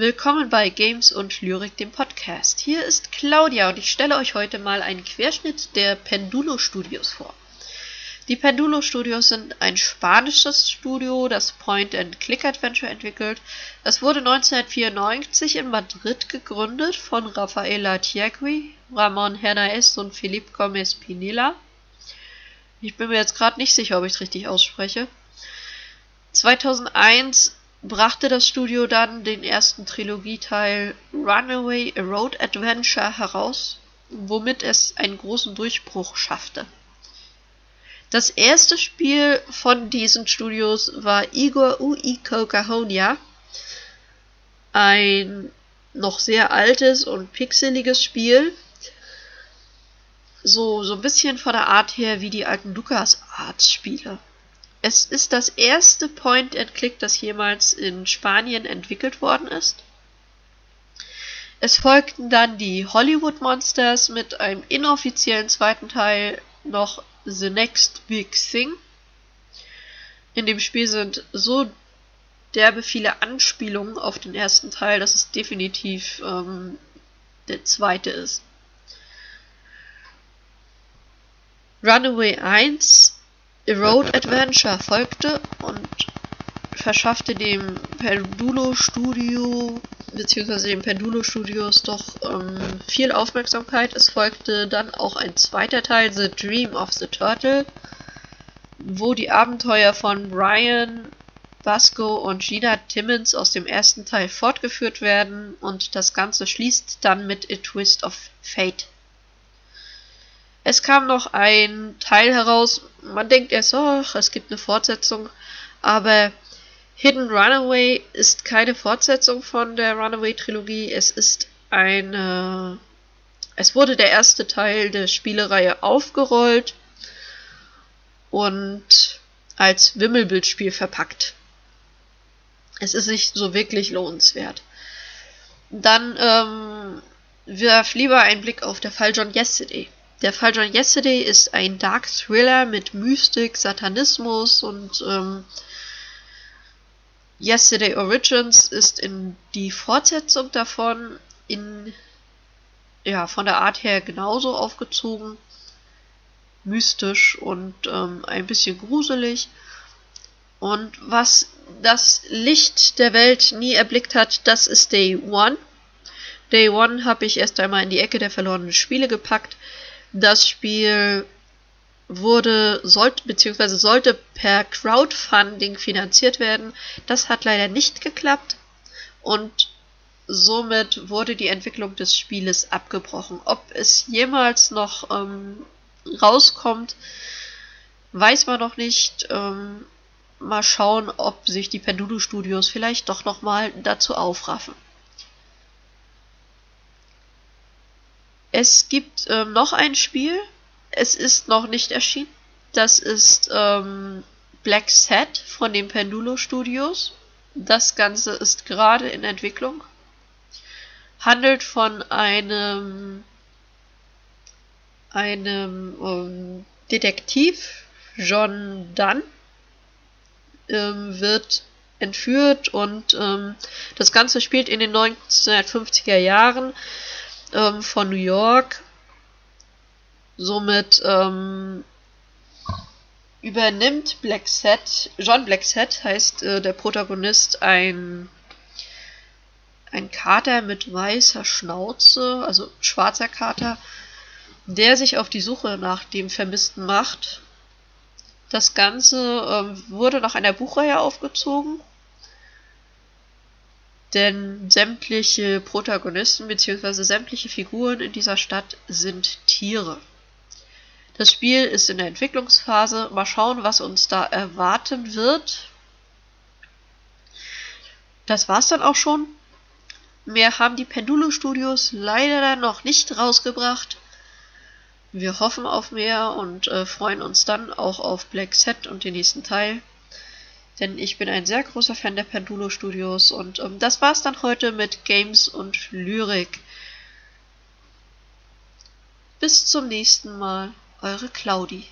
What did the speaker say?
Willkommen bei Games und Lyrik, dem Podcast. Hier ist Claudia und ich stelle euch heute mal einen Querschnitt der Pendulo Studios vor. Die Pendulo Studios sind ein spanisches Studio, das Point-and-Click-Adventure entwickelt. Es wurde 1994 in Madrid gegründet von Rafaela Tiagui, Ramon Hernáez und Felipe Gómez Pinilla. Ich bin mir jetzt gerade nicht sicher, ob ich es richtig ausspreche. 2001 brachte das Studio dann den ersten Trilogieteil Runaway A Road Adventure heraus, womit es einen großen Durchbruch schaffte. Das erste Spiel von diesen Studios war Igor Uiko Cahonia, ein noch sehr altes und pixeliges Spiel, so, so ein bisschen von der Art her wie die alten LucasArts-Spiele. Es ist das erste Point-and-Click, das jemals in Spanien entwickelt worden ist. Es folgten dann die Hollywood Monsters mit einem inoffiziellen zweiten Teil noch The Next Big Thing. In dem Spiel sind so derbe viele Anspielungen auf den ersten Teil, dass es definitiv ähm, der zweite ist. Runaway 1 A Road Adventure folgte und verschaffte dem Pendulo Studio bzw. den Pendulo Studios doch ähm, viel Aufmerksamkeit. Es folgte dann auch ein zweiter Teil, The Dream of the Turtle, wo die Abenteuer von Brian Basco und Gina Timmons aus dem ersten Teil fortgeführt werden und das Ganze schließt dann mit A Twist of Fate. Es kam noch ein Teil heraus, man denkt erst, oh, es gibt eine Fortsetzung, aber Hidden Runaway ist keine Fortsetzung von der Runaway-Trilogie, es ist eine. Es wurde der erste Teil der Spielereihe aufgerollt und als Wimmelbildspiel verpackt. Es ist nicht so wirklich lohnenswert. Dann ähm, wirf lieber einen Blick auf der Fall John Yesterday. Der Fall John Yesterday ist ein Dark Thriller mit Mystik, Satanismus und ähm, Yesterday Origins ist in die Fortsetzung davon in ja von der Art her genauso aufgezogen, mystisch und ähm, ein bisschen gruselig. Und was das Licht der Welt nie erblickt hat, das ist Day One. Day One habe ich erst einmal in die Ecke der verlorenen Spiele gepackt. Das Spiel wurde, sollte, beziehungsweise sollte per Crowdfunding finanziert werden. Das hat leider nicht geklappt und somit wurde die Entwicklung des Spieles abgebrochen. Ob es jemals noch ähm, rauskommt, weiß man noch nicht. Ähm, mal schauen, ob sich die Pendulo Studios vielleicht doch nochmal dazu aufraffen. Es gibt ähm, noch ein Spiel. Es ist noch nicht erschienen. Das ist ähm, Black Set von den Pendulo Studios. Das Ganze ist gerade in Entwicklung. Handelt von einem einem ähm, Detektiv, John Dunn, ähm, wird entführt und ähm, das Ganze spielt in den 1950er Jahren ähm, von New York. Somit ähm, übernimmt Blackset, John Blackset heißt äh, der Protagonist, ein, ein Kater mit weißer Schnauze, also schwarzer Kater, der sich auf die Suche nach dem Vermissten macht. Das Ganze ähm, wurde nach einer Buchreihe aufgezogen denn sämtliche Protagonisten bzw. sämtliche Figuren in dieser Stadt sind Tiere. Das Spiel ist in der Entwicklungsphase. Mal schauen, was uns da erwarten wird. Das war's dann auch schon. Mehr haben die Pendulo Studios leider noch nicht rausgebracht. Wir hoffen auf mehr und äh, freuen uns dann auch auf Black Set und den nächsten Teil denn ich bin ein sehr großer Fan der Pendulo Studios und ähm, das war's dann heute mit Games und Lyrik. Bis zum nächsten Mal, eure Claudi.